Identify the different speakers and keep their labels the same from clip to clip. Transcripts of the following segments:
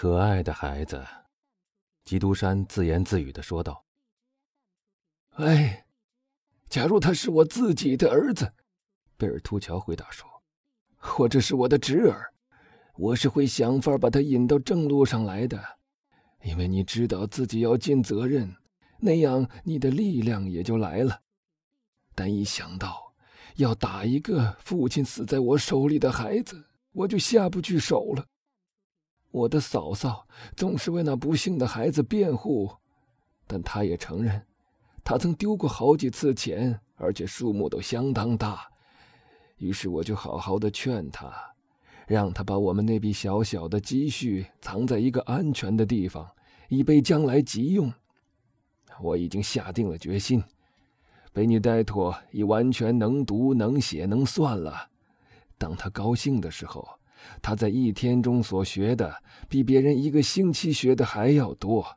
Speaker 1: 可爱的孩子，基督山自言自语的说道：“
Speaker 2: 哎，假如他是我自己的儿子，贝尔图乔回答说，或者是我的侄儿，我是会想法把他引到正路上来的，因为你知道自己要尽责任，那样你的力量也就来了。但一想到要打一个父亲死在我手里的孩子，我就下不去手了。”我的嫂嫂总是为那不幸的孩子辩护，但她也承认，她曾丢过好几次钱，而且数目都相当大。于是我就好好的劝她，让她把我们那笔小小的积蓄藏在一个安全的地方，以备将来急用。我已经下定了决心，贝尼戴托已完全能读、能写、能算了。当他高兴的时候。他在一天中所学的，比别人一个星期学的还要多。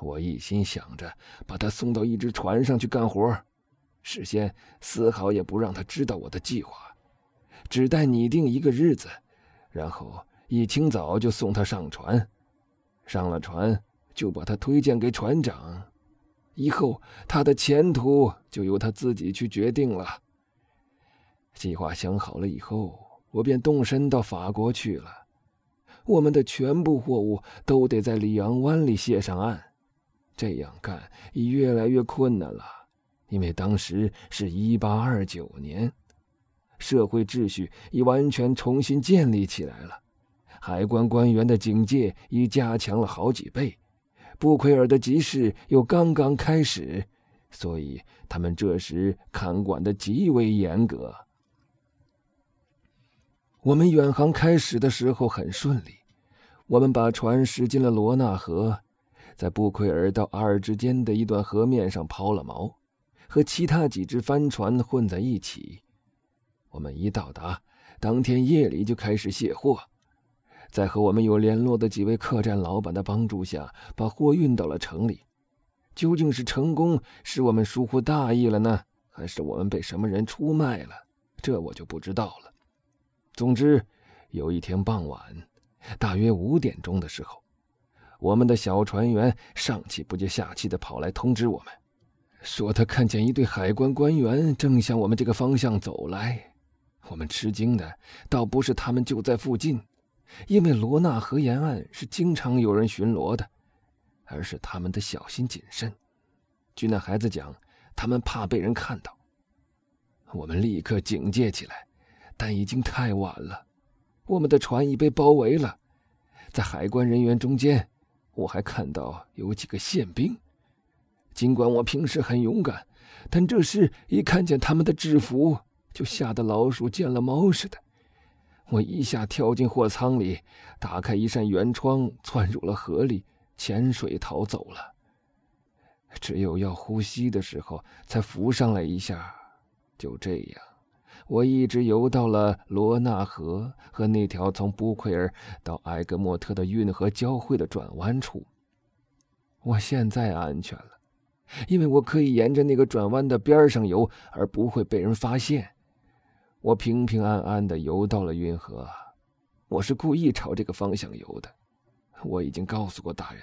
Speaker 2: 我一心想着把他送到一只船上去干活，事先丝毫也不让他知道我的计划，只待拟定一个日子，然后一清早就送他上船。上了船，就把他推荐给船长，以后他的前途就由他自己去决定了。计划想好了以后。我便动身到法国去了，我们的全部货物都得在里昂湾里卸上岸。这样干已越来越困难了，因为当时是一八二九年，社会秩序已完全重新建立起来了，海关官员的警戒已加强了好几倍，布奎尔的集市又刚刚开始，所以他们这时看管的极为严格。我们远航开始的时候很顺利，我们把船驶进了罗纳河，在布奎尔到阿尔之间的一段河面上抛了锚，和其他几只帆船混在一起。我们一到达，当天夜里就开始卸货，在和我们有联络的几位客栈老板的帮助下，把货运到了城里。究竟是成功使我们疏忽大意了呢，还是我们被什么人出卖了？这我就不知道了。总之，有一天傍晚，大约五点钟的时候，我们的小船员上气不接下气的跑来通知我们，说他看见一队海关官员正向我们这个方向走来。我们吃惊的倒不是他们就在附近，因为罗纳河沿岸是经常有人巡逻的，而是他们的小心谨慎。据那孩子讲，他们怕被人看到。我们立刻警戒起来。但已经太晚了，我们的船已被包围了。在海关人员中间，我还看到有几个宪兵。尽管我平时很勇敢，但这时一看见他们的制服，就吓得老鼠见了猫似的。我一下跳进货舱里，打开一扇圆窗，窜入了河里，潜水逃走了。只有要呼吸的时候才浮上来一下，就这样。我一直游到了罗纳河和那条从布奎尔到埃格莫特的运河交汇的转弯处。我现在安全了，因为我可以沿着那个转弯的边上游，而不会被人发现。我平平安安地游到了运河。我是故意朝这个方向游的。我已经告诉过大人，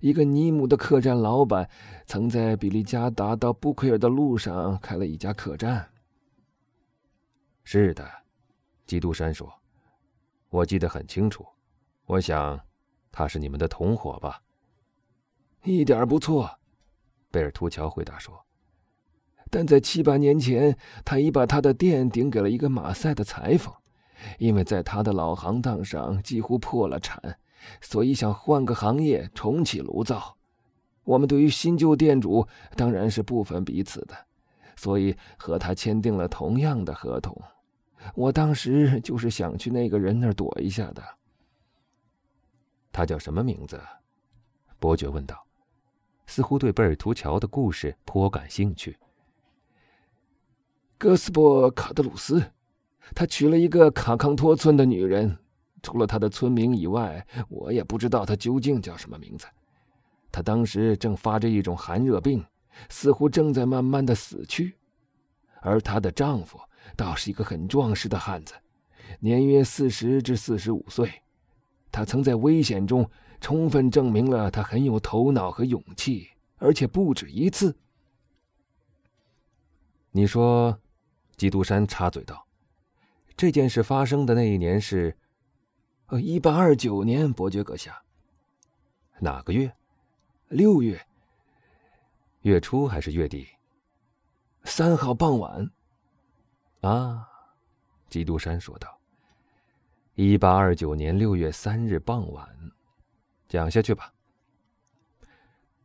Speaker 2: 一个尼姆的客栈老板曾在比利加达到布奎尔的路上开了一家客栈。
Speaker 1: 是的，基督山说：“我记得很清楚。我想，他是你们的同伙吧？”
Speaker 2: 一点不错，贝尔图乔回答说。但在七八年前，他已把他的店顶给了一个马赛的裁缝，因为在他的老行当上几乎破了产，所以想换个行业重启炉灶。我们对于新旧店主当然是不分彼此的。所以和他签订了同样的合同。我当时就是想去那个人那儿躲一下的。
Speaker 1: 他叫什么名字？伯爵问道，似乎对贝尔图乔的故事颇感兴趣。
Speaker 2: 戈斯波卡德鲁斯，他娶了一个卡康托村的女人。除了他的村名以外，我也不知道他究竟叫什么名字。他当时正发着一种寒热病。似乎正在慢慢的死去，而她的丈夫倒是一个很壮实的汉子，年约四十至四十五岁。他曾在危险中充分证明了他很有头脑和勇气，而且不止一次。
Speaker 1: 你说，基督山插嘴道：“这件事发生的那一年是，
Speaker 2: 呃，一八二九年，伯爵阁下。
Speaker 1: 哪个月？
Speaker 2: 六月。
Speaker 1: 月初还是月底？
Speaker 2: 三号傍晚。
Speaker 1: 啊，基督山说道：“一八二九年六月三日傍晚，讲下去吧。”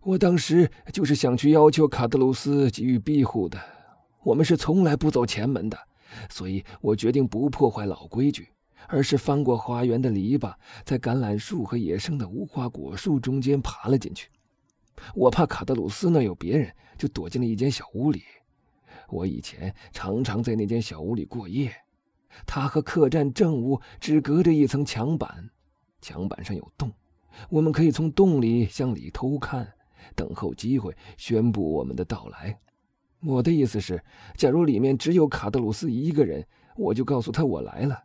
Speaker 2: 我当时就是想去要求卡德鲁斯给予庇护的。我们是从来不走前门的，所以我决定不破坏老规矩，而是翻过花园的篱笆，在橄榄树和野生的无花果树中间爬了进去。我怕卡德鲁斯那有别人，就躲进了一间小屋里。我以前常常在那间小屋里过夜。他和客栈正屋只隔着一层墙板，墙板上有洞，我们可以从洞里向里偷看，等候机会宣布我们的到来。我的意思是，假如里面只有卡德鲁斯一个人，我就告诉他我来了，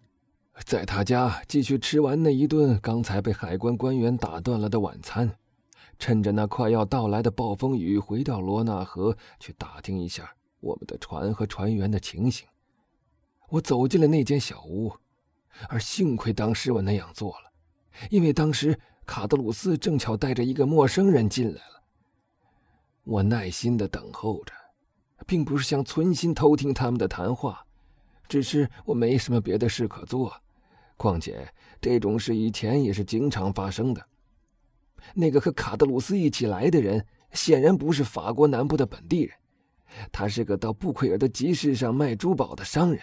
Speaker 2: 在他家继续吃完那一顿刚才被海关官员打断了的晚餐，趁着那快要到来的暴风雨，回到罗纳河去打听一下我们的船和船员的情形。我走进了那间小屋，而幸亏当时我那样做了，因为当时卡德鲁斯正巧带着一个陌生人进来了。我耐心的等候着。并不是想存心偷听他们的谈话，只是我没什么别的事可做。况且这种事以前也是经常发生的。那个和卡德鲁斯一起来的人显然不是法国南部的本地人，他是个到布奎尔的集市上卖珠宝的商人。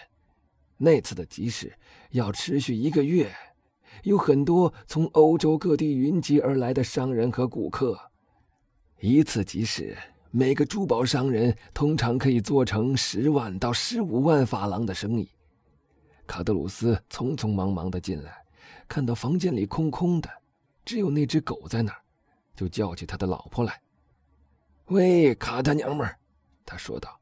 Speaker 2: 那次的集市要持续一个月，有很多从欧洲各地云集而来的商人和顾客。一次集市。每个珠宝商人通常可以做成十万到十五万法郎的生意。卡德鲁斯匆匆忙忙的进来，看到房间里空空的，只有那只狗在那儿，就叫起他的老婆来：“喂，卡他娘们！”他说道：“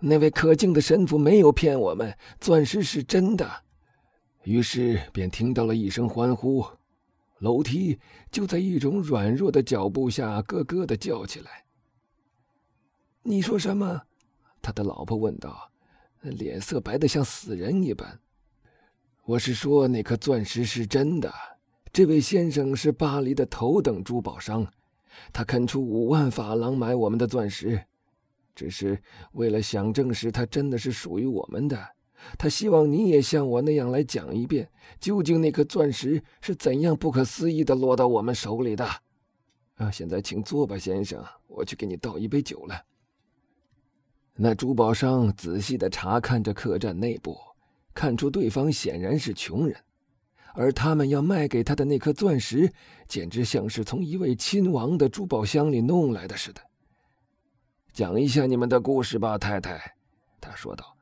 Speaker 2: 那位可敬的神父没有骗我们，钻石是真的。”于是便听到了一声欢呼，楼梯就在一种软弱的脚步下咯咯的叫起来。你说什么？他的老婆问道，脸色白得像死人一般。我是说，那颗钻石是真的。这位先生是巴黎的头等珠宝商，他肯出五万法郎买我们的钻石，只是为了想证实它真的是属于我们的。他希望你也像我那样来讲一遍，究竟那颗钻石是怎样不可思议的落到我们手里的。啊，现在请坐吧，先生，我去给你倒一杯酒来。那珠宝商仔细的查看着客栈内部，看出对方显然是穷人，而他们要卖给他的那颗钻石，简直像是从一位亲王的珠宝箱里弄来的似的。讲一下你们的故事吧，太太，他说道，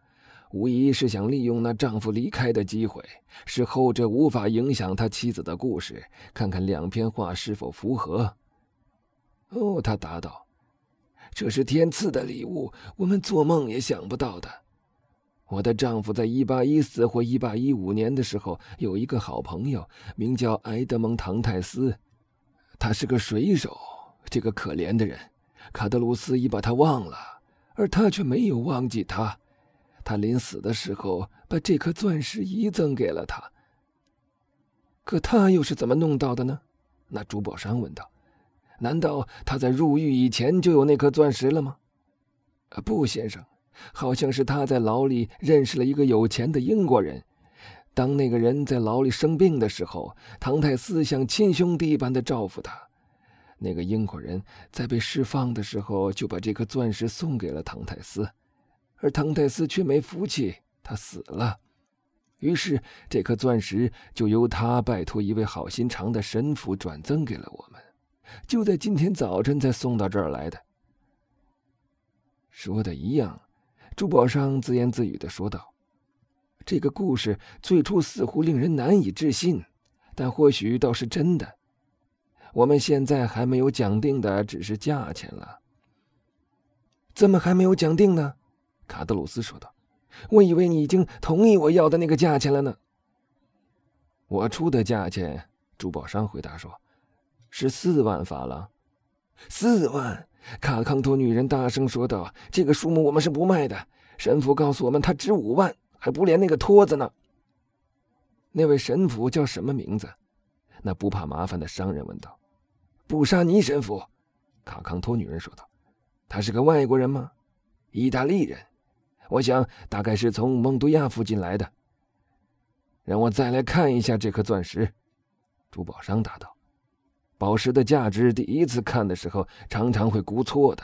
Speaker 2: 无疑是想利用那丈夫离开的机会，使后者无法影响他妻子的故事，看看两篇话是否符合。哦，他答道。这是天赐的礼物，我们做梦也想不到的。我的丈夫在一八一四或一八一五年的时候有一个好朋友，名叫埃德蒙·唐泰斯，他是个水手。这个可怜的人，卡德鲁斯已把他忘了，而他却没有忘记他。他临死的时候把这颗钻石遗赠给了他。可他又是怎么弄到的呢？那珠宝商问道。难道他在入狱以前就有那颗钻石了吗？不，先生，好像是他在牢里认识了一个有钱的英国人。当那个人在牢里生病的时候，唐泰斯像亲兄弟般的照顾他。那个英国人在被释放的时候，就把这颗钻石送给了唐泰斯，而唐泰斯却没福气，他死了。于是这颗钻石就由他拜托一位好心肠的神父转赠给了我们。就在今天早晨才送到这儿来的。说的一样，珠宝商自言自语的说道：“这个故事最初似乎令人难以置信，但或许倒是真的。我们现在还没有讲定的只是价钱了。”怎么还没有讲定呢？卡德鲁斯说道：“我以为你已经同意我要的那个价钱了呢。”我出的价钱。珠宝商回答说：“是四万法郎。”四万！卡康托女人大声说道：“这个数目我们是不卖的。神父告诉我们，它值五万，还不连那个托子呢。”那位神父叫什么名字？那不怕麻烦的商人问道。“布沙尼神父。”卡康托女人说道。“他是个外国人吗？”“意大利人。”“我想大概是从蒙都亚附近来的。”“让我再来看一下这颗钻石。”珠宝商答道。宝石的价值，第一次看的时候常常会估错的。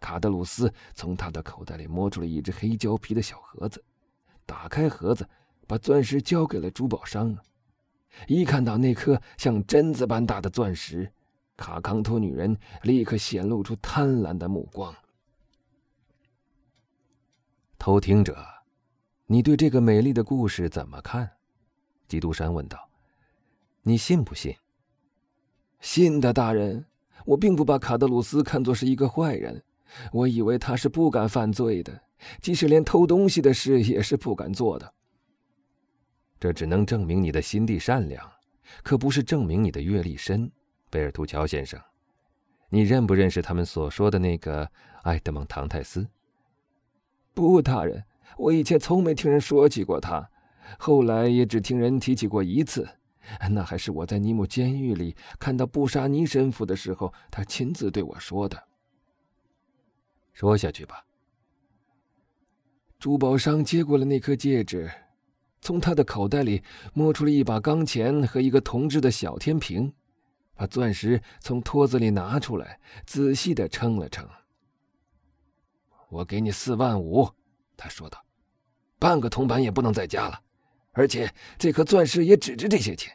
Speaker 2: 卡德鲁斯从他的口袋里摸出了一只黑胶皮的小盒子，打开盒子，把钻石交给了珠宝商。一看到那颗像榛子般大的钻石，卡康托女人立刻显露出贪婪的目光。
Speaker 1: 偷听者，你对这个美丽的故事怎么看？基督山问道。你信不信？
Speaker 2: 信的大人，我并不把卡德鲁斯看作是一个坏人，我以为他是不敢犯罪的，即使连偷东西的事也是不敢做的。
Speaker 1: 这只能证明你的心地善良，可不是证明你的阅历深，贝尔图乔先生。你认不认识他们所说的那个埃德蒙·唐泰斯？
Speaker 2: 不，大人，我以前从没听人说起过他，后来也只听人提起过一次。那还是我在尼姆监狱里看到布沙尼神父的时候，他亲自对我说的。
Speaker 1: 说下去吧。
Speaker 2: 珠宝商接过了那颗戒指，从他的口袋里摸出了一把钢钳和一个铜制的小天平，把钻石从托子里拿出来，仔细的称了称。我给你四万五，他说道，半个铜板也不能再加了。而且这颗钻石也只值这些钱，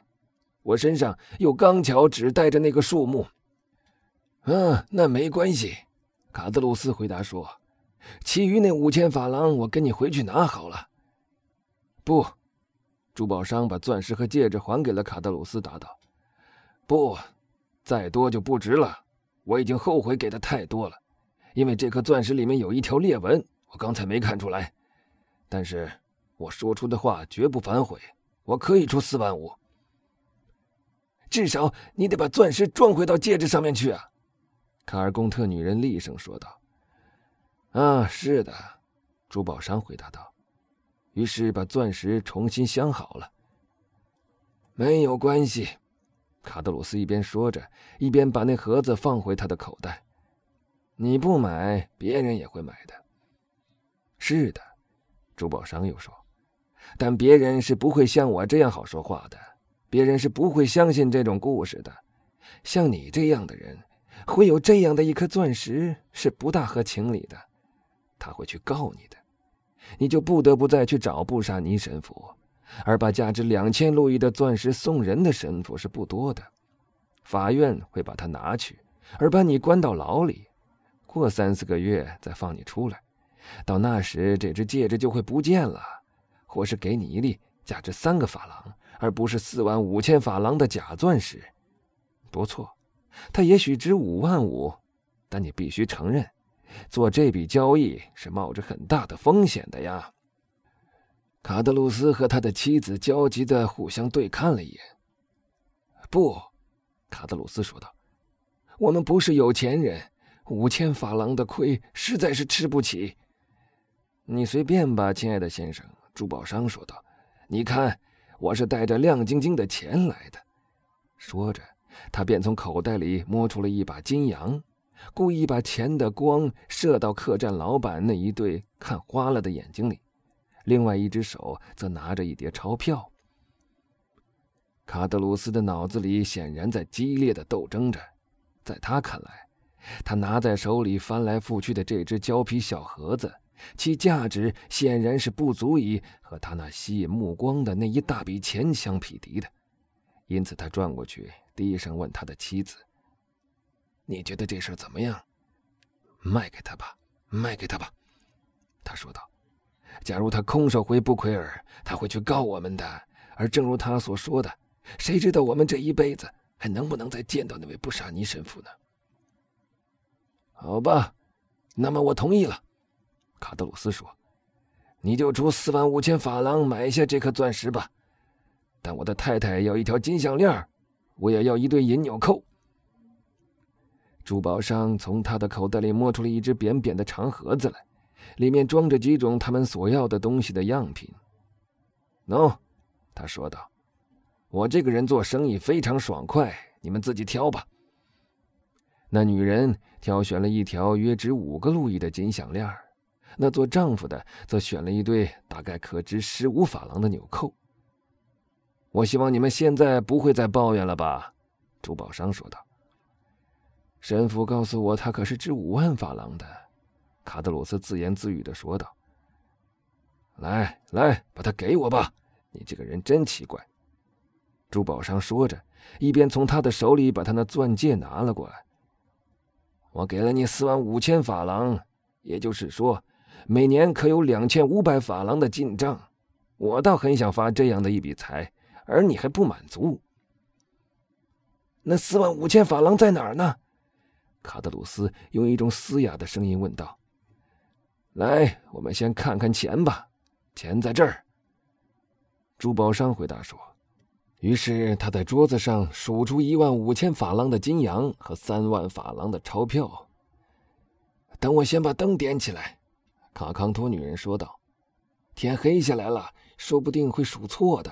Speaker 2: 我身上又刚巧只带着那个数目。嗯，那没关系，卡德鲁斯回答说：“其余那五千法郎，我跟你回去拿好了。”不，珠宝商把钻石和戒指还给了卡德鲁斯，答道：“不，再多就不值了。我已经后悔给的太多了，因为这颗钻石里面有一条裂纹，我刚才没看出来。但是……”我说出的话绝不反悔，我可以出四万五。至少你得把钻石装回到戒指上面去啊！卡尔贡特女人厉声说道。“啊，是的。”珠宝商回答道。于是把钻石重新镶好了。没有关系，卡德鲁斯一边说着，一边把那盒子放回他的口袋。你不买，别人也会买的。是的，珠宝商又说。但别人是不会像我这样好说话的，别人是不会相信这种故事的。像你这样的人，会有这样的一颗钻石是不大合情理的，他会去告你的，你就不得不再去找布沙尼神父，而把价值两千路易的钻石送人的神父是不多的，法院会把他拿去，而把你关到牢里，过三四个月再放你出来，到那时这只戒指就会不见了。或是给你一粒价值三个法郎，而不是四万五千法郎的假钻石。不错，它也许值五万五，但你必须承认，做这笔交易是冒着很大的风险的呀。卡德鲁斯和他的妻子焦急的互相对看了一眼。不，卡德鲁斯说道：“我们不是有钱人，五千法郎的亏实在是吃不起。你随便吧，亲爱的先生。”珠宝商说道：“你看，我是带着亮晶晶的钱来的。”说着，他便从口袋里摸出了一把金洋，故意把钱的光射到客栈老板那一对看花了的眼睛里，另外一只手则拿着一叠钞票。卡德鲁斯的脑子里显然在激烈的斗争着，在他看来，他拿在手里翻来覆去的这只胶皮小盒子。其价值显然是不足以和他那吸引目光的那一大笔钱相匹敌的，因此他转过去，低声问他的妻子：“你觉得这事怎么样？卖给他吧，卖给他吧。”他说道：“假如他空手回布奎尔，他会去告我们的。而正如他所说的，谁知道我们这一辈子还能不能再见到那位布沙尼神父呢？”好吧，那么我同意了。卡德鲁斯说：“你就出四万五千法郎买下这颗钻石吧。”但我的太太要一条金项链，我也要一对银纽扣。珠宝商从他的口袋里摸出了一只扁扁的长盒子来，里面装着几种他们所要的东西的样品。喏，他说道：“我这个人做生意非常爽快，你们自己挑吧。”那女人挑选了一条约值五个路易的金项链，那做丈夫的则选了一对大概可值十五法郎的纽扣。我希望你们现在不会再抱怨了吧？珠宝商说道。神父告诉我，他可是值五万法郎的。卡德鲁斯自言自语的说道：“来来，把它给我吧！你这个人真奇怪。”珠宝商说着，一边从他的手里把他那钻戒拿了过来。我给了你四万五千法郎，也就是说，每年可有两千五百法郎的进账。我倒很想发这样的一笔财，而你还不满足。那四万五千法郎在哪儿呢？卡德鲁斯用一种嘶哑的声音问道。“来，我们先看看钱吧。钱在这儿。”珠宝商回答说。于是他在桌子上数出一万五千法郎的金洋和三万法郎的钞票。等我先把灯点起来，卡康托女人说道：“天黑下来了，说不定会数错的。”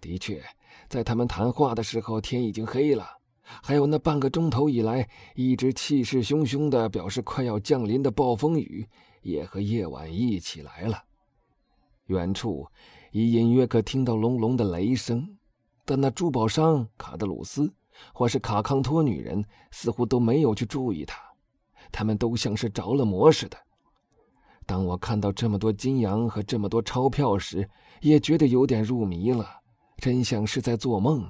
Speaker 2: 的确，在他们谈话的时候，天已经黑了。还有那半个钟头以来一直气势汹汹的表示快要降临的暴风雨，也和夜晚一起来了。远处。已隐约可听到隆隆的雷声，但那珠宝商卡德鲁斯或是卡康托女人似乎都没有去注意他，他们都像是着了魔似的。当我看到这么多金洋和这么多钞票时，也觉得有点入迷了，真像是在做梦，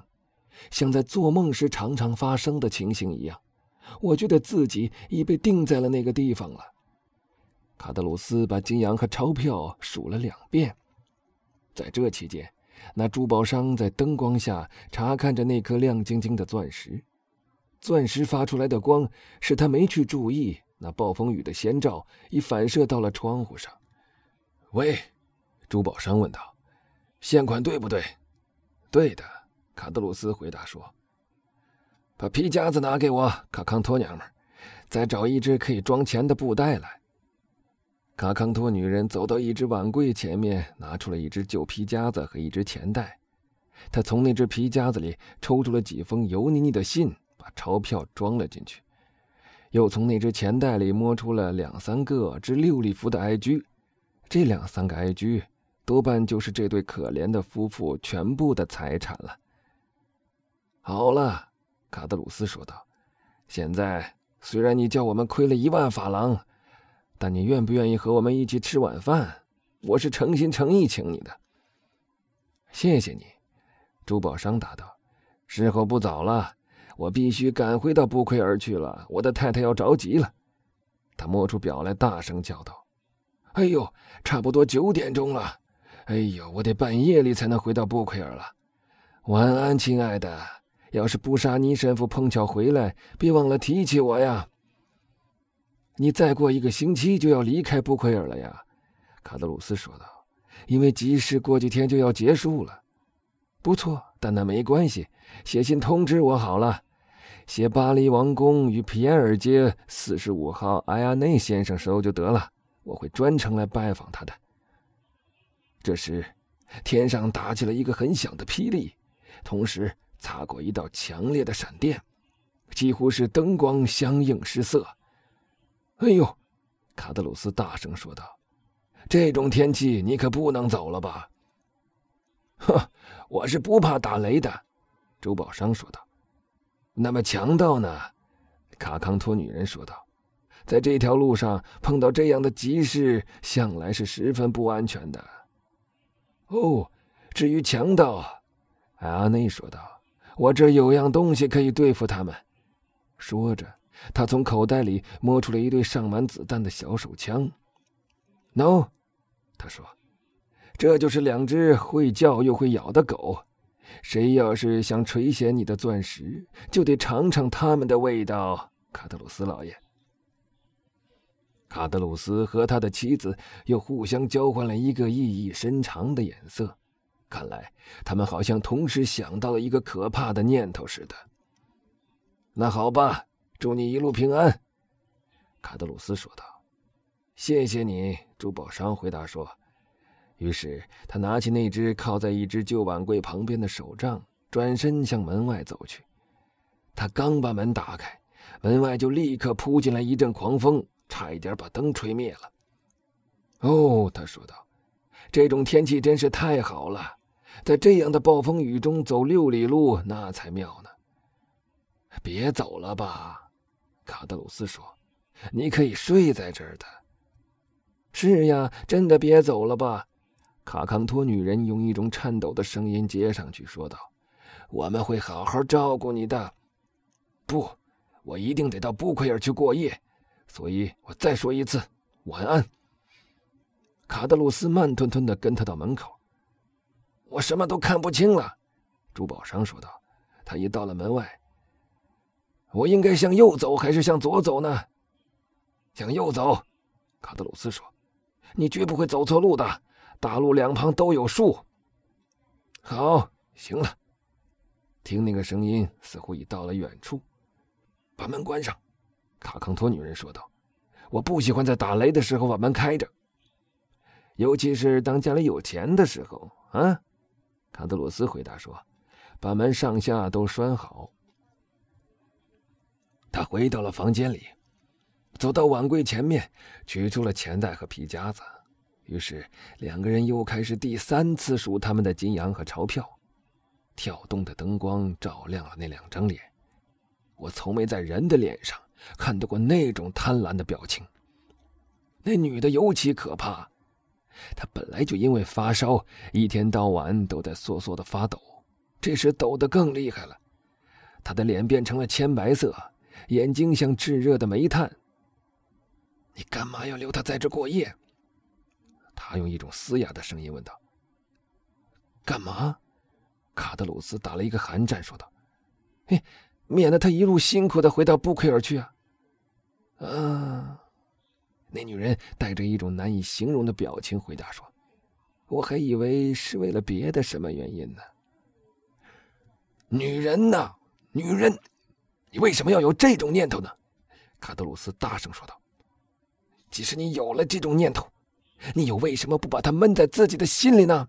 Speaker 2: 像在做梦时常常发生的情形一样。我觉得自己已被定在了那个地方了。卡德鲁斯把金洋和钞票数了两遍。在这期间，那珠宝商在灯光下查看着那颗亮晶晶的钻石。钻石发出来的光使他没去注意，那暴风雨的先兆已反射到了窗户上。喂，珠宝商问道：“现款对不对？”“对的。”卡德鲁斯回答说。“把皮夹子拿给我，卡康托娘们，再找一只可以装钱的布袋来。”卡康托女人走到一只碗柜前面，拿出了一只旧皮夹子和一只钱袋。她从那只皮夹子里抽出了几封油腻腻的信，把钞票装了进去，又从那只钱袋里摸出了两三个值六里弗的埃居。这两三个埃居，多半就是这对可怜的夫妇全部的财产了。好了，卡德鲁斯说道：“现在虽然你叫我们亏了一万法郎。”但你愿不愿意和我们一起吃晚饭？我是诚心诚意请你的。谢谢你，珠宝商答道。时候不早了，我必须赶回到布奎尔去了。我的太太要着急了。他摸出表来，大声叫道：“哎呦，差不多九点钟了！哎呦，我得半夜里才能回到布奎尔了。晚安，亲爱的。要是布沙尼神父碰巧回来，别忘了提起我呀。”你再过一个星期就要离开布奎尔了呀，卡德鲁斯说道。因为集市过几天就要结束了。不错，但那没关系，写信通知我好了。写巴黎王宫与皮埃尔街四十五号埃亚内先生收就得了，我会专程来拜访他的。这时，天上打起了一个很响的霹雳，同时擦过一道强烈的闪电，几乎是灯光相映失色。哎呦，卡德鲁斯大声说道：“这种天气你可不能走了吧？”“ 呵，我是不怕打雷的。”珠宝商说道。“那么强盗呢？”卡康托女人说道：“在这条路上碰到这样的急事，向来是十分不安全的。”“哦，至于强盗，”阿内说道，“我这有样东西可以对付他们。”说着。他从口袋里摸出了一对上满子弹的小手枪。“no，他说，这就是两只会叫又会咬的狗。谁要是想垂涎你的钻石，就得尝尝他们的味道。”卡德鲁斯老爷。卡德鲁斯和他的妻子又互相交换了一个意义深长的眼色。看来他们好像同时想到了一个可怕的念头似的。那好吧，祝你一路平安。”卡德鲁斯说道。“谢谢你。”珠宝商回答说。于是他拿起那只靠在一只旧碗柜旁边的手杖，转身向门外走去。他刚把门打开，门外就立刻扑进来一阵狂风，差一点把灯吹灭了。哦，他说道：“这种天气真是太好了，在这样的暴风雨中走六里路，那才妙呢。”别走了吧，卡德鲁斯说：“你可以睡在这儿的。”是呀，真的别走了吧。卡康托女人用一种颤抖的声音接上去说道：“我们会好好照顾你的。不，我一定得到布奎尔去过夜，所以我再说一次，晚安。”卡德鲁斯慢吞吞的跟他到门口。我什么都看不清了，珠宝商说道。他一到了门外，我应该向右走还是向左走呢？向右走，卡德鲁斯说：“你绝不会走错路的。”大路两旁都有树。好，行了。听那个声音，似乎已到了远处。把门关上，卡康托女人说道：“我不喜欢在打雷的时候把门开着，尤其是当家里有钱的时候。”啊，卡德鲁斯回答说：“把门上下都拴好。”他回到了房间里，走到碗柜前面，取出了钱袋和皮夹子。于是，两个人又开始第三次数他们的金洋和钞票。跳动的灯光照亮了那两张脸，我从没在人的脸上看到过那种贪婪的表情。那女的尤其可怕，她本来就因为发烧，一天到晚都在瑟瑟的发抖，这时抖得更厉害了。她的脸变成了铅白色，眼睛像炙热的煤炭。你干嘛要留她在这过夜？他用一种嘶哑的声音问道：“干嘛？”卡德鲁斯打了一个寒战，说道：“嘿，免得他一路辛苦的回到布奎尔去啊！”啊，那女人带着一种难以形容的表情回答说：“我还以为是为了别的什么原因呢。”女人呐，女人，你为什么要有这种念头呢？”卡德鲁斯大声说道：“即使你有了这种念头。”你又为什么不把它闷在自己的心里呢？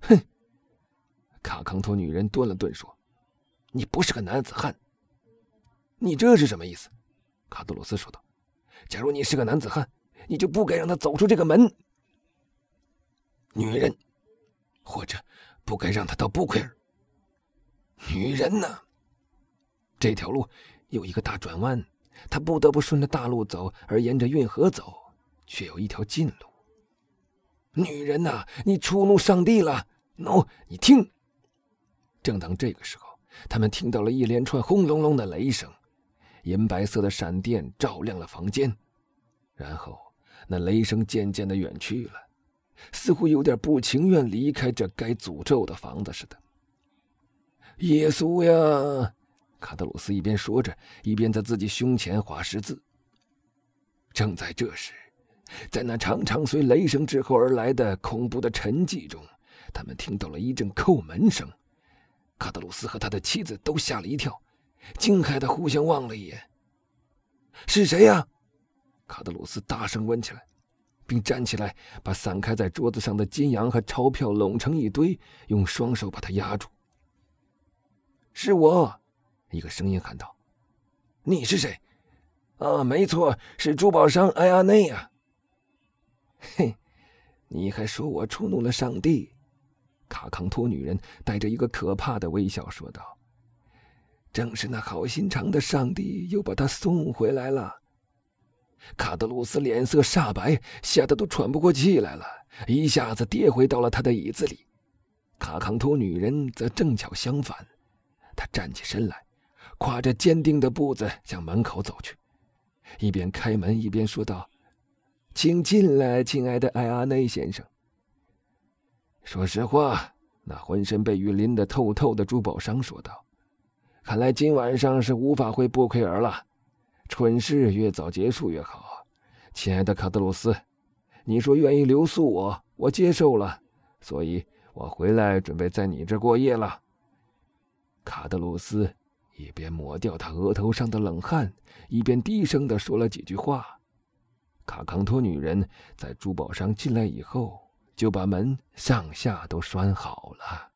Speaker 2: 哼！卡康托女人顿了顿说：“你不是个男子汉。”你这是什么意思？卡杜鲁斯说道：“假如你是个男子汉，你就不该让他走出这个门。女人，或者不该让他到布奎尔。女人呢？这条路有一个大转弯，他不得不顺着大路走，而沿着运河走。”却有一条近路。女人呐，你触怒上帝了！喏，你听。正当这个时候，他们听到了一连串轰隆隆的雷声，银白色的闪电照亮了房间，然后那雷声渐渐的远去了，似乎有点不情愿离开这该诅咒的房子似的。耶稣呀！卡德鲁斯一边说着，一边在自己胸前画十字。正在这时。在那常常随雷声之后而来的恐怖的沉寂中，他们听到了一阵叩门声。卡德鲁斯和他的妻子都吓了一跳，惊骇的互相望了一眼。是谁呀？卡德鲁斯大声问起来，并站起来，把散开在桌子上的金洋和钞票拢成一堆，用双手把它压住。是我，一个声音喊道：“你是谁？”啊，没错，是珠宝商埃阿内呀。嘿，你还说我触怒了上帝？卡康托女人带着一个可怕的微笑说道：“正是那好心肠的上帝，又把他送回来了。”卡德鲁斯脸色煞白，吓得都喘不过气来了，一下子跌回到了他的椅子里。卡康托女人则正巧相反，她站起身来，跨着坚定的步子向门口走去，一边开门一边说道。请进来，亲爱的艾阿内先生。说实话，那浑身被雨淋得透透的珠宝商说道：“看来今晚上是无法回布奎尔了。蠢事越早结束越好。”亲爱的卡德鲁斯，你说愿意留宿我，我接受了，所以我回来准备在你这过夜了。”卡德鲁斯一边抹掉他额头上的冷汗，一边低声的说了几句话。卡康托女人在珠宝商进来以后，就把门上下都拴好了。